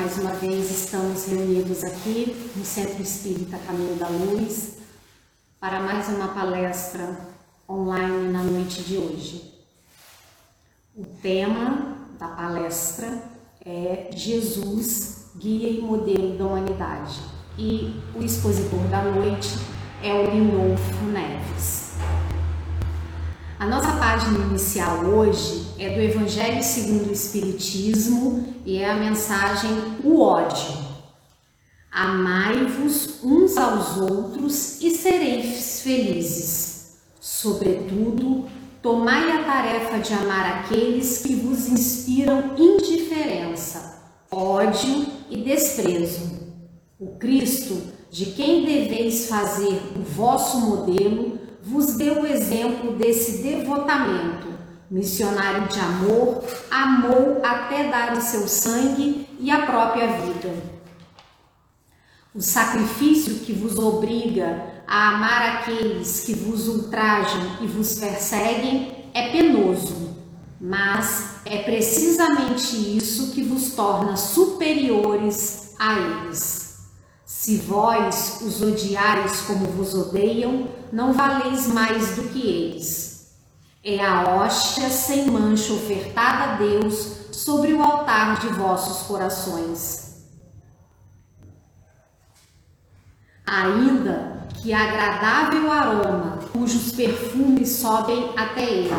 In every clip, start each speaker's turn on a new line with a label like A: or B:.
A: mais uma vez estamos reunidos aqui no Centro Espírita Caminho da Luz para mais uma palestra online na noite de hoje. O tema da palestra é Jesus, guia e modelo da humanidade. E o expositor da noite é o Lindolfo Neves. A nossa página inicial hoje é do Evangelho segundo o Espiritismo e é a mensagem O ódio. Amai-vos uns aos outros e sereis felizes. Sobretudo, tomai a tarefa de amar aqueles que vos inspiram indiferença, ódio e desprezo. O Cristo, de quem deveis fazer o vosso modelo, vos deu o exemplo desse devotamento. Missionário de amor, amou até dar o seu sangue e a própria vida. O sacrifício que vos obriga a amar aqueles que vos ultrajam e vos perseguem é penoso, mas é precisamente isso que vos torna superiores a eles. Se vós os odiares como vos odeiam, não valeis mais do que eles. É a hóstia sem mancha ofertada a Deus sobre o altar de vossos corações. Ainda que agradável aroma, cujos perfumes sobem até ele,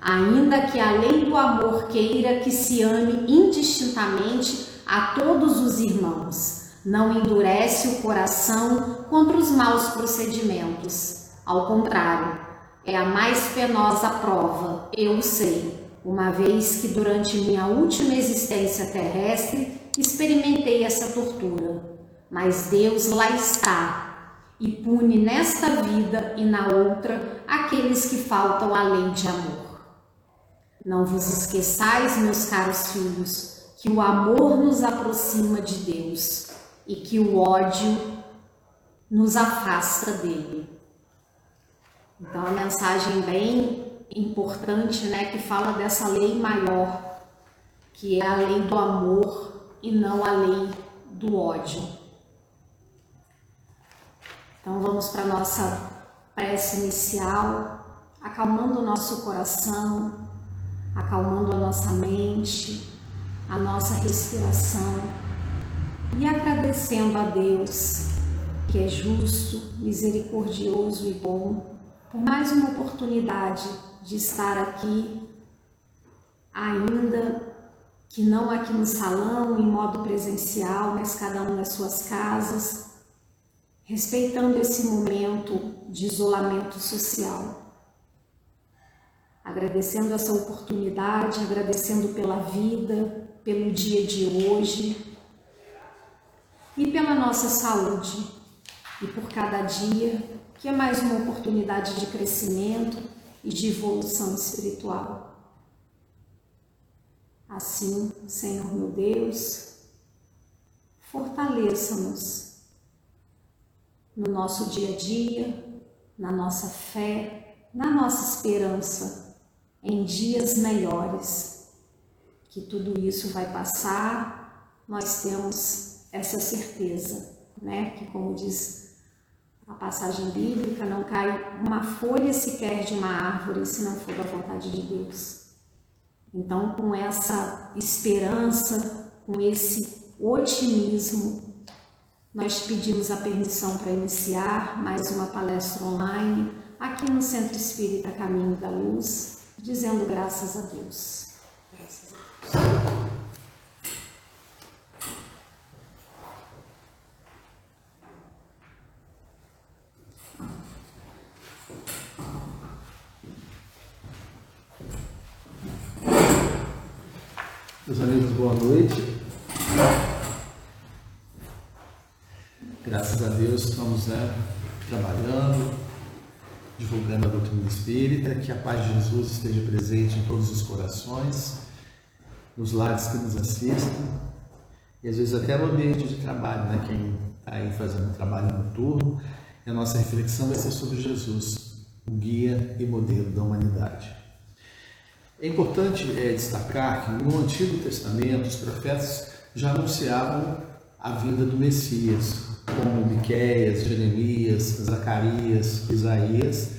A: ainda que a lei do amor queira que se ame indistintamente a todos os irmãos não endurece o coração contra os maus procedimentos. Ao contrário, é a mais penosa prova, eu sei, uma vez que durante minha última existência terrestre experimentei essa tortura. Mas Deus lá está e pune nesta vida e na outra aqueles que faltam à lei de amor. Não vos esqueçais, meus caros filhos, que o amor nos aproxima de Deus e que o ódio nos afasta dele. Então, a mensagem bem importante, né, que fala dessa lei maior, que é a lei do amor e não a lei do ódio. Então, vamos para nossa prece inicial, acalmando o nosso coração, acalmando a nossa mente, a nossa respiração e agradecendo a Deus, que é justo, misericordioso e bom, por mais uma oportunidade de estar aqui, ainda que não aqui no salão, em modo presencial, mas cada um nas suas casas, respeitando esse momento de isolamento social. Agradecendo essa oportunidade, agradecendo pela vida, pelo dia de hoje, e pela nossa saúde e por cada dia que é mais uma oportunidade de crescimento e de evolução espiritual. Assim, Senhor meu Deus, fortaleça-nos no nosso dia a dia, na nossa fé, na nossa esperança em dias melhores. Que tudo isso vai passar, nós temos essa certeza, né? Que como diz a passagem bíblica, não cai uma folha sequer de uma árvore se não for da vontade de Deus. Então, com essa esperança, com esse otimismo, nós pedimos a permissão para iniciar mais uma palestra online aqui no Centro Espírita Caminho da Luz, dizendo graças a Deus. Graças a Deus.
B: Meus amigos, boa noite. Graças a Né, trabalhando, divulgando a doutrina espírita, que a paz de Jesus esteja presente em todos os corações, nos lares que nos assistem, e às vezes até no ambiente de trabalho, né? Quem está aí fazendo trabalho noturno, e a nossa reflexão vai ser sobre Jesus, o guia e modelo da humanidade. É importante é, destacar que no Antigo Testamento os profetas já anunciavam a vinda do Messias, como Miqueias, Jeremias, Zacarias, Isaías.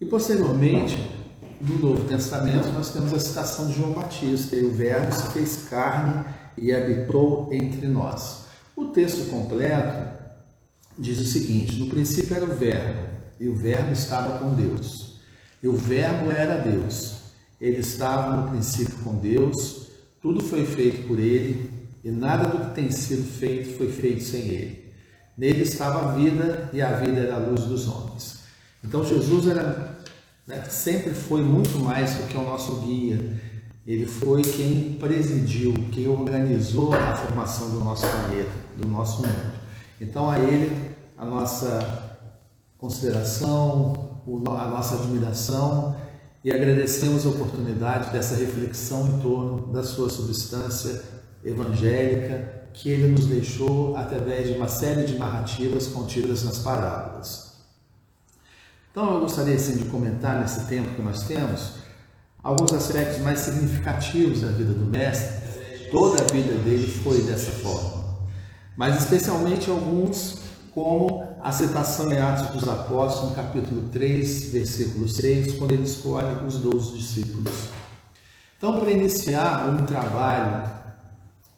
B: E posteriormente, no Novo Testamento, nós temos a citação de João Batista, e o Verbo se fez carne e habitou entre nós. O texto completo diz o seguinte: no princípio era o Verbo, e o Verbo estava com Deus. E o Verbo era Deus. Ele estava no princípio com Deus, tudo foi feito por ele, e nada do que tem sido feito foi feito sem ele. Nele estava a vida, e a vida era a luz dos homens. Então Jesus era, né, sempre foi muito mais do que o nosso guia. Ele foi quem presidiu, quem organizou a formação do nosso planeta, do nosso mundo. Então a ele a nossa consideração, a nossa admiração e agradecemos a oportunidade dessa reflexão em torno da sua substância evangélica que ele nos deixou através de uma série de narrativas contidas nas parábolas. Então eu gostaria assim, de comentar nesse tempo que nós temos alguns aspectos mais significativos da vida do mestre. Toda a vida dele foi dessa forma, mas especialmente alguns como a citação em Atos dos Apóstolos, no capítulo 3, versículo 6, quando ele escolhe os 12 discípulos. Então, para iniciar um trabalho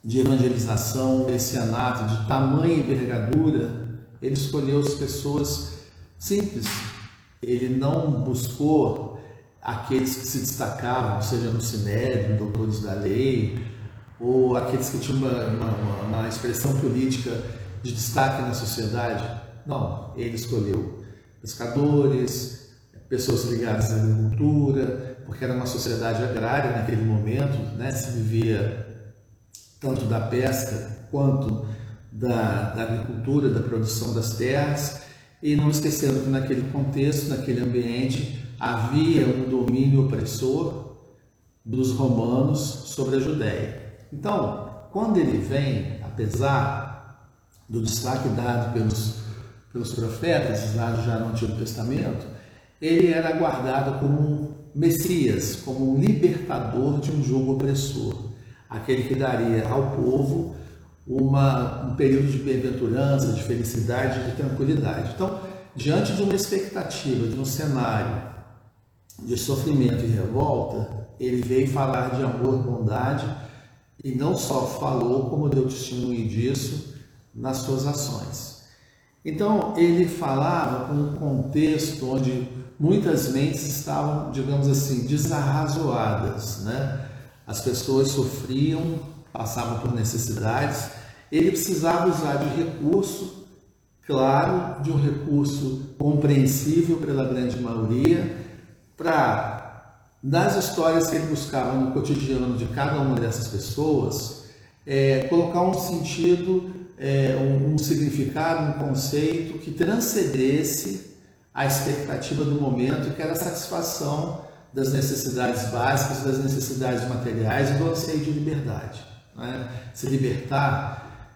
B: de evangelização anato de tamanha envergadura, ele escolheu as pessoas simples. Ele não buscou aqueles que se destacavam, seja no sinédrio, doutores da lei, ou aqueles que tinham uma, uma, uma expressão política de destaque na sociedade. Não, ele escolheu pescadores, pessoas ligadas à agricultura, porque era uma sociedade agrária naquele momento, né? se vivia tanto da pesca quanto da, da agricultura, da produção das terras, e não esquecendo que naquele contexto, naquele ambiente, havia um domínio opressor dos romanos sobre a Judéia. Então, quando ele vem, apesar do destaque dado pelos, pelos profetas, lá já no Antigo Testamento, ele era guardado como um Messias, como um libertador de um jogo opressor, aquele que daria ao povo uma, um período de bem-aventurança, de felicidade de tranquilidade. Então, diante de uma expectativa, de um cenário de sofrimento e revolta, ele veio falar de amor, bondade, e não só falou, como deu testemunho disso, nas suas ações. Então, ele falava com um contexto onde muitas mentes estavam, digamos assim, desarrazoadas, né? As pessoas sofriam, passavam por necessidades. Ele precisava usar de recurso, claro, de um recurso compreensível pela grande maioria, para, nas histórias que ele buscava no cotidiano de cada uma dessas pessoas, é, colocar um sentido é, um, um significado, um conceito que transcendesse a expectativa do momento, que era a satisfação das necessidades básicas, das necessidades materiais e do anseio de liberdade. Né? Se libertar,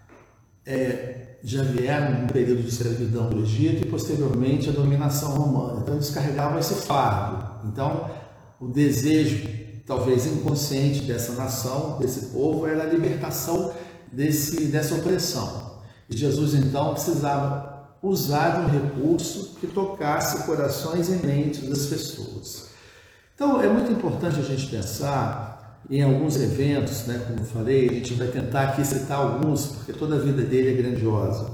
B: é, já vieram um período de escravidão do Egito e posteriormente a dominação romana. Então descarregavam esse fardo. Então o desejo, talvez inconsciente dessa nação, desse povo, era a libertação desse, dessa opressão. E Jesus então precisava usar um recurso que tocasse corações e mentes das pessoas. Então é muito importante a gente pensar em alguns eventos, né, como eu falei, a gente vai tentar aqui citar alguns, porque toda a vida dele é grandiosa,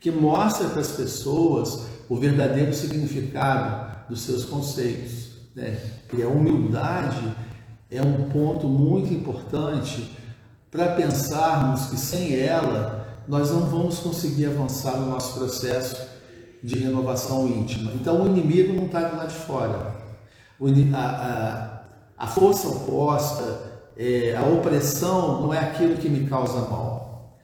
B: que mostra para as pessoas o verdadeiro significado dos seus conceitos. Né? E a humildade é um ponto muito importante para pensarmos que sem ela nós não vamos conseguir avançar no nosso processo de renovação íntima. Então o inimigo não está do lado de fora. A, a, a força oposta, é, a opressão não é aquilo que me causa mal.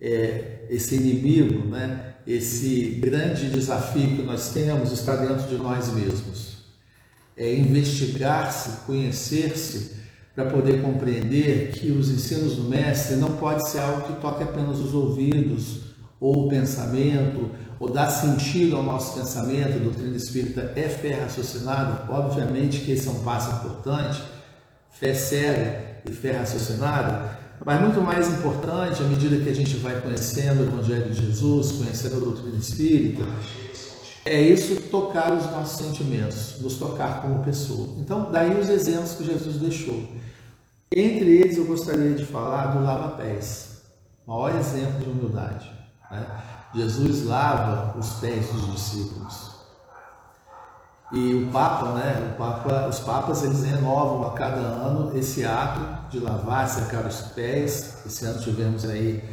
B: É, esse inimigo, né, esse grande desafio que nós temos está dentro de nós mesmos. É investigar-se, conhecer-se para poder compreender que os ensinos do mestre não pode ser algo que toque apenas os ouvidos ou o pensamento, ou dar sentido ao nosso pensamento, a doutrina espírita é fé raciocinada, obviamente que esse é um passo importante, fé cega e fé raciocinada, mas muito mais importante, à medida que a gente vai conhecendo o Evangelho de Jesus, conhecendo a doutrina espírita, é isso tocar os nossos sentimentos, nos tocar como pessoa. Então, daí os exemplos que Jesus deixou. Entre eles, eu gostaria de falar do lava-pés, maior exemplo de humildade. Né? Jesus lava os pés dos discípulos. E o Papa, né, o Papa, os Papas, eles renovam a cada ano esse ato de lavar, secar os pés. Esse ano tivemos aí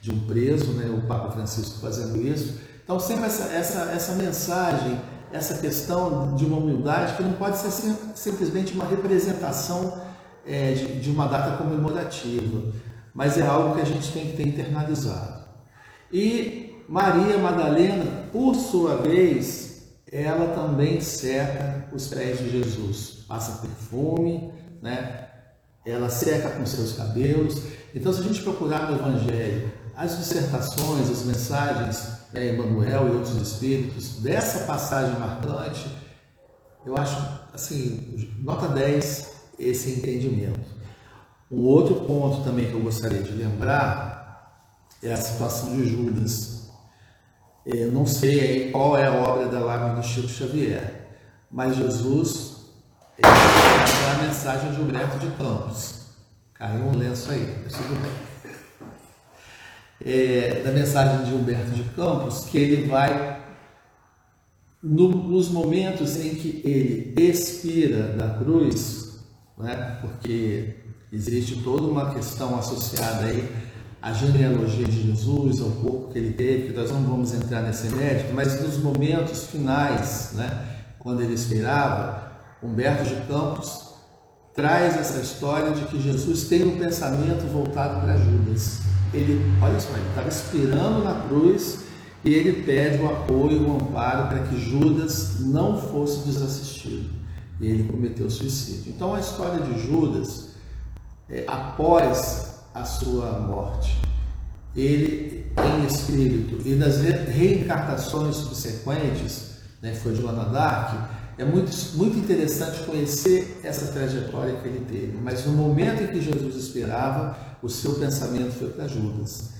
B: de um preso, né, o Papa Francisco fazendo isso. Então, sempre essa, essa, essa mensagem, essa questão de uma humildade que não pode ser simplesmente uma representação é, de, de uma data comemorativa, mas é algo que a gente tem que ter internalizado. E Maria Madalena, por sua vez, ela também seca os pés de Jesus, passa perfume, né? ela seca com seus cabelos. Então, se a gente procurar no Evangelho as dissertações, as mensagens, né, Emmanuel e outros espíritos, dessa passagem marcante, eu acho, assim, nota 10 esse entendimento. Um outro ponto também que eu gostaria de lembrar é a situação de Judas. Eu não sei qual é a obra da lágrima do Chico Xavier, mas Jesus é a mensagem de Humberto de Campos. Caiu um lenço aí, tudo bem é, da mensagem de Humberto de Campos, que ele vai, no, nos momentos em que ele expira da cruz, né, porque existe toda uma questão associada aí à genealogia de Jesus, ao corpo que ele teve, que nós não vamos entrar nesse mérito, mas nos momentos finais, né, quando ele expirava, Humberto de Campos traz essa história de que Jesus tem um pensamento voltado para Judas ele, olha só, ele estava esperando na cruz e ele pede o apoio, o amparo para que Judas não fosse desassistido. E ele cometeu suicídio. Então a história de Judas, é, após a sua morte, ele em espírito e nas reencartações subsequentes, né, foi Joana d'Arc, é muito, muito interessante conhecer essa trajetória que ele teve. Mas no momento em que Jesus esperava, o seu pensamento foi para Judas.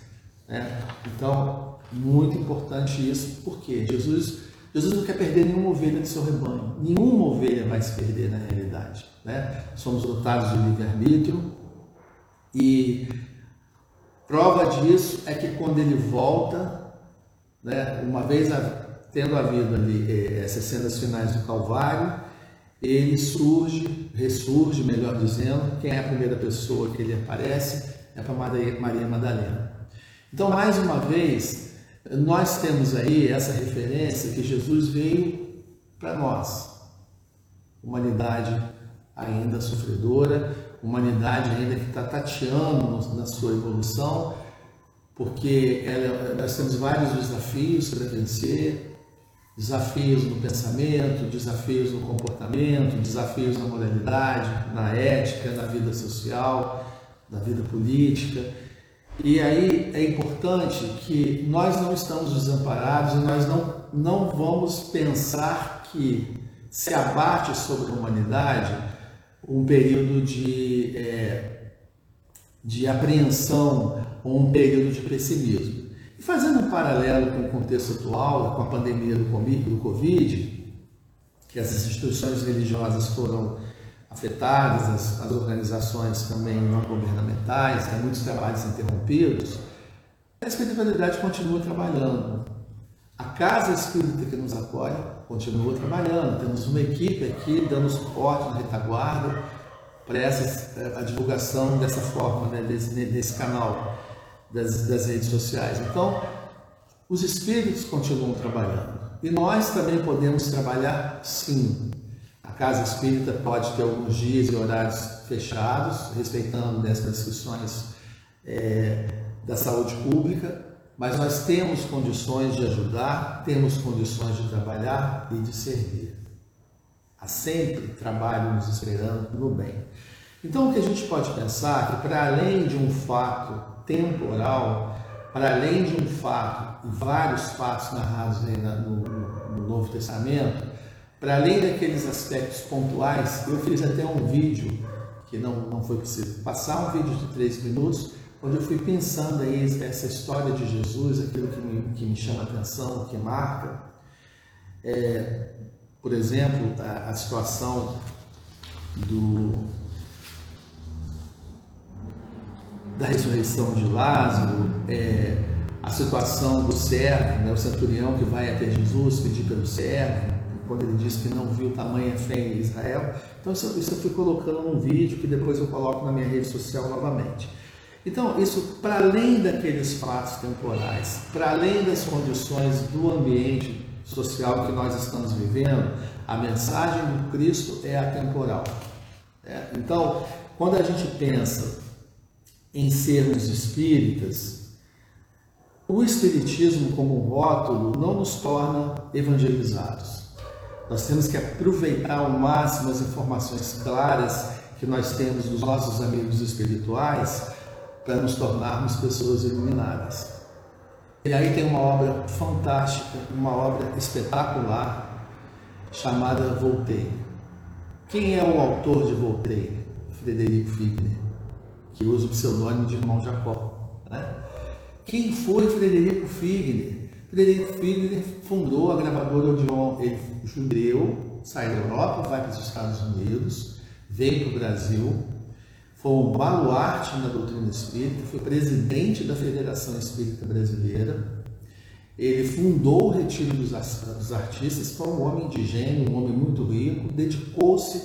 B: Né? Então, muito importante isso, porque Jesus, Jesus não quer perder nenhuma ovelha do seu rebanho. Nenhuma ovelha vai se perder na realidade. Né? Somos dotados de livre-arbítrio e prova disso é que quando ele volta, né, uma vez tendo havido ali eh, essas cenas finais do Calvário, ele surge, ressurge, melhor dizendo. Quem é a primeira pessoa que ele aparece? é para Maria Madalena. Então, mais uma vez, nós temos aí essa referência que Jesus veio para nós, humanidade ainda sofredora, humanidade ainda que está tateando na sua evolução, porque ela, nós temos vários desafios para vencer, desafios no pensamento, desafios no comportamento, desafios na moralidade, na ética, na vida social da vida política. E aí é importante que nós não estamos desamparados e nós não, não vamos pensar que se abate sobre a humanidade um período de, é, de apreensão ou um período de pessimismo. E fazendo um paralelo com o contexto atual, com a pandemia do Covid, que as instituições religiosas foram afetadas, as, as organizações também não governamentais, tem muitos trabalhos interrompidos, a espiritualidade continua trabalhando. A casa espírita que nos apoia continua trabalhando. Temos uma equipe aqui dando suporte na retaguarda para essa, eh, a divulgação dessa forma, né, desse, desse canal das, das redes sociais. Então, os espíritos continuam trabalhando. E nós também podemos trabalhar sim, casa espírita pode ter alguns dias e horários fechados, respeitando as prescrições é, da saúde pública, mas nós temos condições de ajudar, temos condições de trabalhar e de servir. Há sempre trabalho nos esperando no bem. Então, o que a gente pode pensar é que, para além de um fato temporal, para além de um fato, vários fatos narrados no, no, no Novo Testamento, para além daqueles aspectos pontuais, eu fiz até um vídeo, que não, não foi possível passar, um vídeo de três minutos, onde eu fui pensando aí essa história de Jesus, aquilo que me, que me chama atenção, que marca. É, por exemplo, a, a situação do, da ressurreição de Lázaro, é, a situação do servo, né, o centurião que vai até Jesus pedir pelo servo, quando ele diz que não viu tamanha fé em Israel. Então, isso, isso eu fui colocando num vídeo que depois eu coloco na minha rede social novamente. Então, isso para além daqueles fatos temporais, para além das condições do ambiente social que nós estamos vivendo, a mensagem do Cristo é atemporal. É, então, quando a gente pensa em sermos espíritas, o espiritismo como rótulo não nos torna evangelizados. Nós temos que aproveitar ao máximo as informações claras que nós temos dos nossos amigos espirituais para nos tornarmos pessoas iluminadas. E aí tem uma obra fantástica, uma obra espetacular chamada Voltaire. Quem é o autor de Voltaire? Frederico Figner, que usa o pseudônimo de irmão Jacó. Né? Quem foi Frederico Figner? Frederico Figner fundou a gravadora Odeon. Ele judeu, sai da Europa, vai para os Estados Unidos, veio para o Brasil, foi um baluarte na doutrina espírita, foi presidente da Federação Espírita Brasileira, ele fundou o Retiro dos Artistas, foi um homem de gênio, um homem muito rico, dedicou-se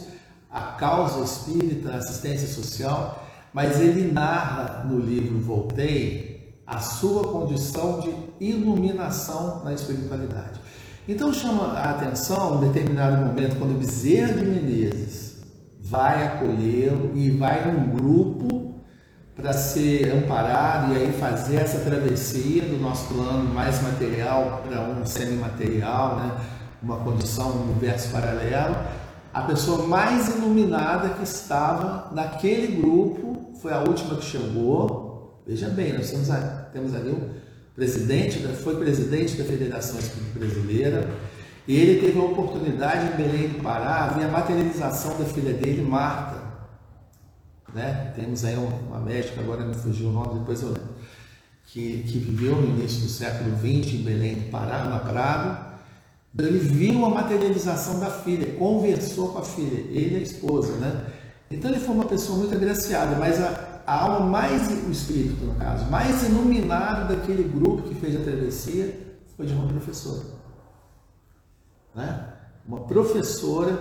B: à causa espírita, à assistência social, mas ele narra no livro Voltei a sua condição de iluminação na espiritualidade. Então chama a atenção, em determinado momento, quando Bezerra de Menezes vai acolhê-lo e vai num grupo para ser amparado e aí fazer essa travessia do nosso plano mais material para um semimaterial, né? uma condição, um universo paralelo. A pessoa mais iluminada que estava naquele grupo foi a última que chegou. Veja bem, nós temos, temos ali um presidente, foi presidente da Federação Espírita Brasileira, ele teve a oportunidade em Belém do Pará, ver a materialização da filha dele, Marta. Né? Temos aí uma médica, agora me fugiu o nome, depois eu lembro, que, que viveu no início do século XX em Belém do Pará, na Prado. Ele viu a materialização da filha, conversou com a filha, ele e a esposa. Né? Então ele foi uma pessoa muito agraciada, mas a, a alma mais, o espírito no caso, mais iluminado daquele grupo que fez a travessia foi de uma professora né? Uma professora,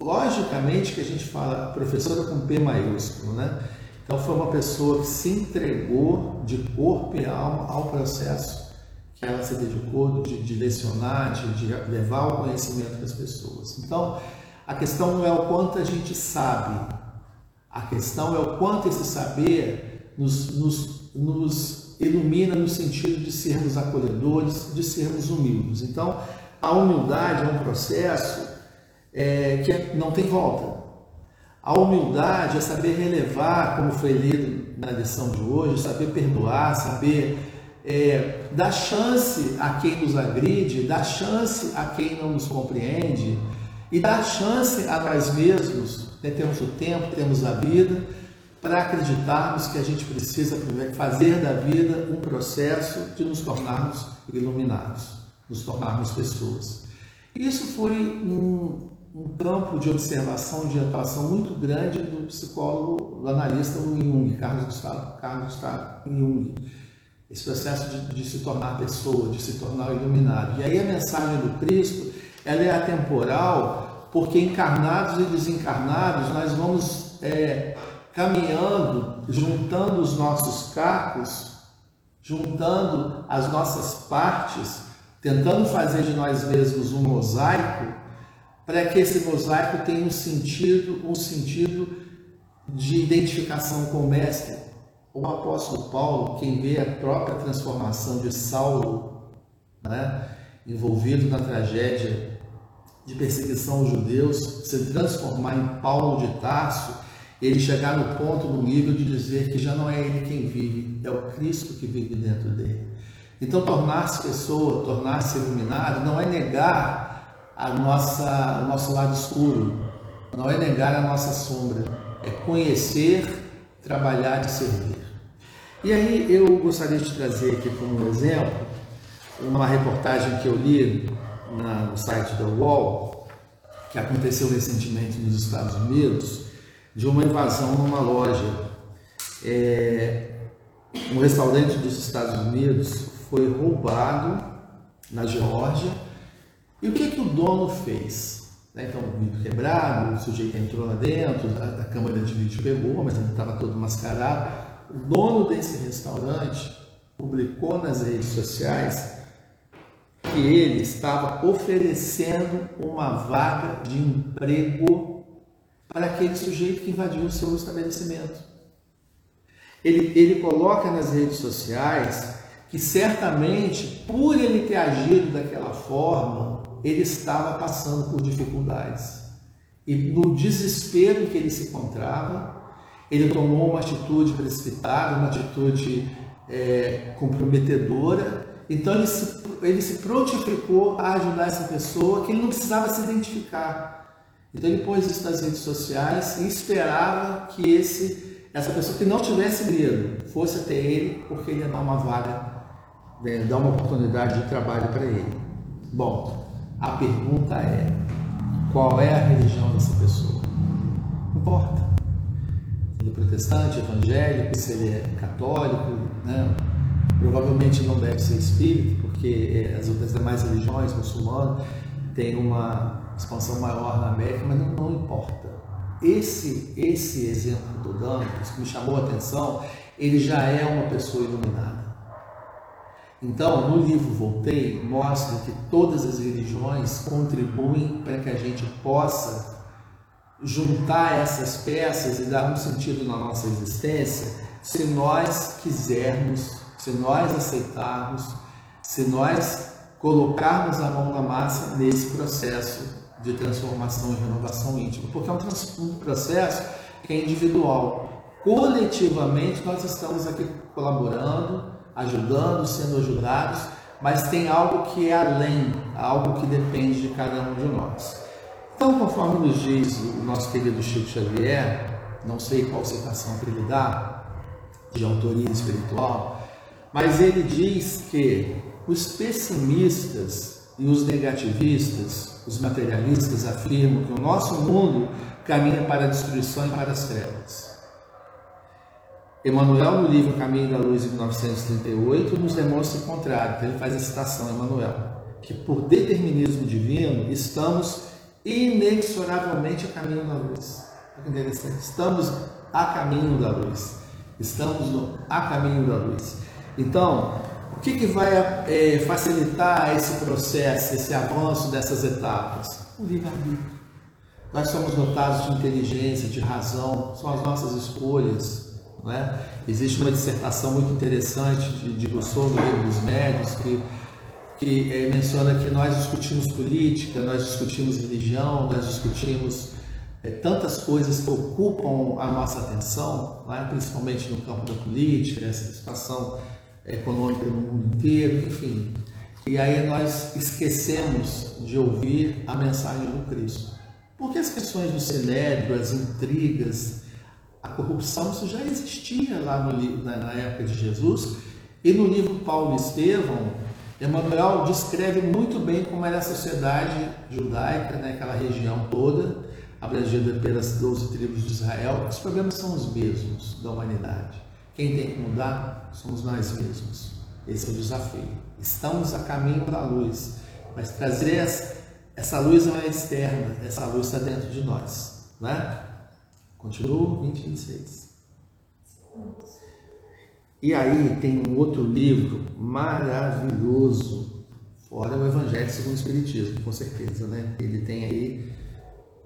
B: logicamente que a gente fala professora com P maiúsculo, né? Então foi uma pessoa que se entregou de corpo e alma ao processo que ela se dedicou de, de lecionar, de, de levar o conhecimento das pessoas. Então, a questão não é o quanto a gente sabe, a questão é o quanto esse saber nos, nos, nos ilumina no sentido de sermos acolhedores, de sermos humildes. Então, a humildade é um processo é, que não tem volta. A humildade é saber relevar, como foi lido na lição de hoje, saber perdoar, saber é, dar chance a quem nos agride, dar chance a quem não nos compreende e dar chance a nós mesmos. Né? Temos o tempo, temos a vida, para acreditarmos que a gente precisa fazer da vida um processo de nos tornarmos iluminados nos tornarmos pessoas. Isso foi um, um campo de observação, de atuação muito grande do psicólogo, do analista Jung, Carlos Gustavo, Carlos Gustavo Jung. Esse processo de, de, se tornar pessoa, de se tornar iluminado. E aí a mensagem do Cristo, ela é atemporal, porque encarnados e desencarnados nós vamos é, caminhando, juntando os nossos cacos, juntando as nossas partes tentando fazer de nós mesmos um mosaico, para que esse mosaico tenha um sentido, um sentido de identificação com o mestre. O apóstolo Paulo, quem vê a própria transformação de Saulo, né, envolvido na tragédia de perseguição aos judeus, se transformar em Paulo de Tarso, ele chegar no ponto, no nível de dizer que já não é ele quem vive, é o Cristo que vive dentro dele. Então, tornar-se pessoa, tornar-se iluminado, não é negar a nossa, o nosso lado escuro, não é negar a nossa sombra, é conhecer, trabalhar e servir. E aí eu gostaria de trazer aqui como exemplo uma reportagem que eu li na, no site da UOL, que aconteceu recentemente nos Estados Unidos, de uma invasão numa loja. É, um restaurante dos Estados Unidos foi roubado na Geórgia. E o que, que o dono fez? Né, então, o vidro quebrado, o sujeito entrou lá dentro, a, a câmera de vídeo pegou, mas ele estava todo mascarado. O dono desse restaurante publicou nas redes sociais que ele estava oferecendo uma vaga de emprego para aquele sujeito que invadiu o seu estabelecimento. Ele, ele coloca nas redes sociais que certamente, por ele ter agido daquela forma, ele estava passando por dificuldades. E no desespero em que ele se encontrava, ele tomou uma atitude precipitada, uma atitude é, comprometedora. Então ele se, ele se prontificou a ajudar essa pessoa que ele não precisava se identificar. Então ele pôs isso nas redes sociais e esperava que esse, essa pessoa que não tivesse medo fosse até ele, porque ele ia dar uma vaga né, dar uma oportunidade de trabalho para ele. Bom, a pergunta é: qual é a religião dessa pessoa? Não importa. Se ele é protestante, evangélico, se ele é católico, né? provavelmente não deve ser espírito, porque as outras demais religiões, muçulmanas, têm uma expansão maior na América, mas não, não importa. Esse, esse exemplo estou dando, que me chamou a atenção, ele já é uma pessoa iluminada. Então, no livro Voltei, mostra que todas as religiões contribuem para que a gente possa juntar essas peças e dar um sentido na nossa existência, se nós quisermos, se nós aceitarmos, se nós colocarmos a mão na massa nesse processo de transformação e renovação íntima, porque é um, processo que é individual. Coletivamente, nós estamos aqui colaborando ajudando, sendo ajudados, mas tem algo que é além, algo que depende de cada um de nós. Então, conforme nos diz o nosso querido Chico Xavier, não sei qual citação que ele dá, de autoria espiritual, mas ele diz que os pessimistas e os negativistas, os materialistas, afirmam que o nosso mundo caminha para a destruição e para as trevas. Emmanuel, no livro Caminho da Luz, de 1938, nos demonstra o contrário. Então, ele faz a citação, Emmanuel, que por determinismo divino estamos inexoravelmente a caminho da luz. Estamos a caminho da luz. Estamos no a caminho da luz. Então, o que, que vai é, facilitar esse processo, esse avanço dessas etapas? O livre-arbítrio. Nós somos dotados de inteligência, de razão, são as nossas escolhas, né? Existe uma dissertação muito interessante de, de Rousseau no livro dos médios que, que é, menciona que nós discutimos política, nós discutimos religião, nós discutimos é, tantas coisas que ocupam a nossa atenção, né? principalmente no campo da política, essa situação econômica no mundo inteiro, enfim. E aí nós esquecemos de ouvir a mensagem do Cristo. Porque as questões do sinédrio, as intrigas, corrupção isso já existia lá no, na, na época de Jesus. E no livro Paulo Estevão, Emmanuel descreve muito bem como era a sociedade judaica, né, aquela região toda, abrangida pelas 12 tribos de Israel. Os problemas são os mesmos da humanidade. Quem tem que mudar somos nós mesmos. Esse é o desafio. Estamos a caminho da luz, mas trazer essa, essa luz não é externa, essa luz está dentro de nós. Né? Continuo 20, 26. E aí tem um outro livro maravilhoso, fora o Evangelho segundo o Espiritismo, com certeza, né? Ele tem aí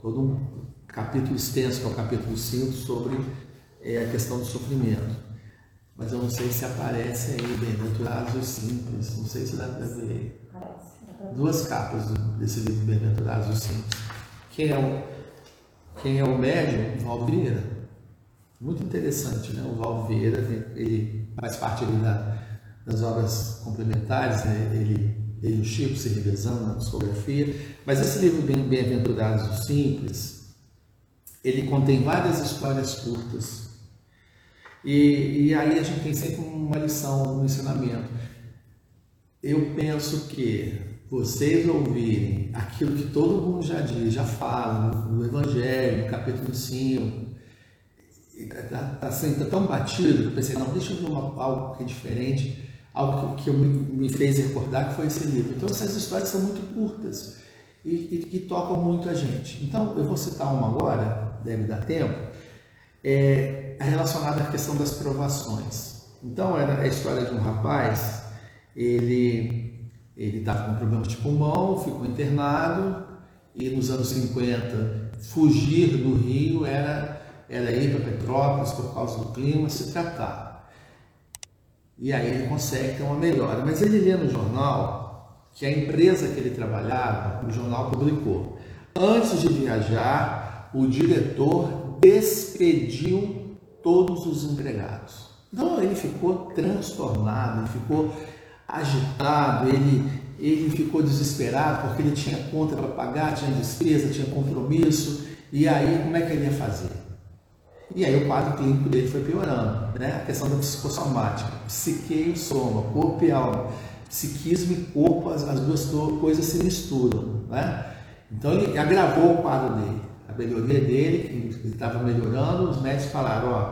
B: todo um capítulo extenso, que é o capítulo 5, sobre é, a questão do sofrimento. Mas eu não sei se aparece aí, Bem-aventurados os Simples, não sei se dá para ver. Duas capas desse livro Bem-aventurados os Simples. Quem é o quem é o médium? Valvira. Muito interessante, né? O Val Vieira, ele faz parte ali da, das obras complementares, né? ele, ele e o Chico se revezando na psicografia, mas esse livro Bem-aventurados bem Simples, ele contém várias histórias curtas. E, e aí a gente tem sempre uma lição, um ensinamento. Eu penso que vocês ouvirem aquilo que todo mundo já diz, já fala no Evangelho, no capítulo 5, está tá sendo tão batido que eu pensei, não, deixa eu ver uma, algo que é diferente, algo que, que me, me, fez recordar que foi esse livro. Então essas histórias são muito curtas e, e tocam muito a gente. Então eu vou citar uma agora, deve dar tempo, é relacionada à questão das provações. Então era a história de um rapaz, ele ele estava com problemas de pulmão, ficou internado e nos anos 50 fugir do Rio era era ir para Petrópolis por causa do clima, se tratar. E aí ele consegue ter uma melhora. Mas ele lê no jornal que a empresa que ele trabalhava, o jornal publicou, antes de viajar, o diretor despediu todos os empregados. Então ele ficou transtornado, ele ficou agitado, ele, ele ficou desesperado porque ele tinha conta para pagar, tinha despesa, tinha compromisso. E aí, como é que ele ia fazer? E aí o quadro clínico dele foi piorando, né? A questão da psicossomática, psique e soma, corpo e alma, psiquismo e corpo, as, as duas coisas se misturam, né? Então ele agravou o quadro dele, a melhoria dele, que estava melhorando, os médicos falaram, ó,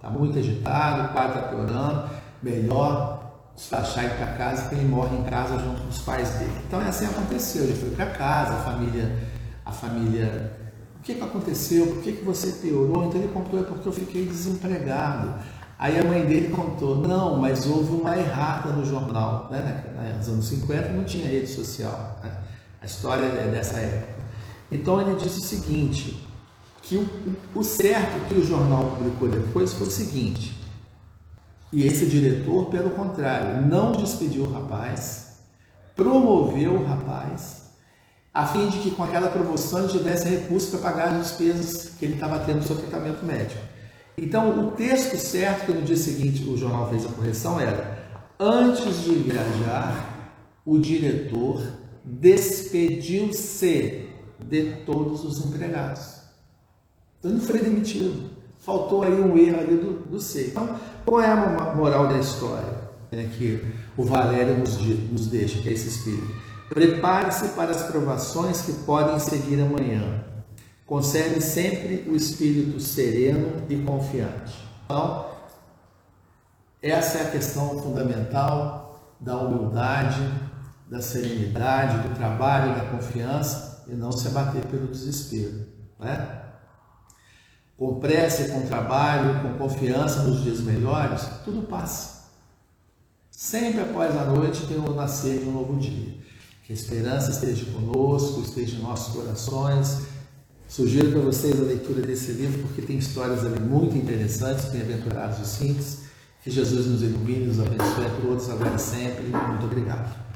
B: tá muito agitado, o quadro está piorando, melhor despachar ele para casa, porque ele morre em casa junto com os pais dele. Então assim aconteceu, ele foi para casa, a família, a família o que, que aconteceu? Por que, que você piorou? Então ele contou, é porque eu fiquei desempregado. Aí a mãe dele contou, não, mas houve uma errata no jornal. Né? Nos anos 50 não tinha rede social. Né? A história é dessa época. Então ele disse o seguinte, que o, o certo que o jornal publicou depois foi o seguinte, e esse diretor, pelo contrário, não despediu o rapaz, promoveu o rapaz a fim de que com aquela promoção ele tivesse recurso para pagar as despesas que ele estava tendo no seu tratamento médico. Então, o texto certo que no dia seguinte o jornal fez a correção era: antes de viajar, o diretor despediu-se de todos os empregados. Então, não foi demitido. Faltou aí um erro ali do, do ser. Então, qual é a moral da história é que o Valério nos, nos deixa, que é esse espírito? Prepare-se para as provações que podem seguir amanhã. Conserve sempre o espírito sereno e confiante. Então, essa é a questão fundamental da humildade, da serenidade, do trabalho, da confiança e não se abater pelo desespero. Né? Com pressa, com trabalho, com confiança nos dias melhores, tudo passa. Sempre após a noite tem o nascer de um novo dia. Que a esperança esteja conosco, esteja em nossos corações. Sugiro para vocês a leitura desse livro, porque tem histórias ali muito interessantes, bem-aventurados e simples. Que Jesus nos ilumine, nos abençoe a todos, agora e sempre. Muito obrigado.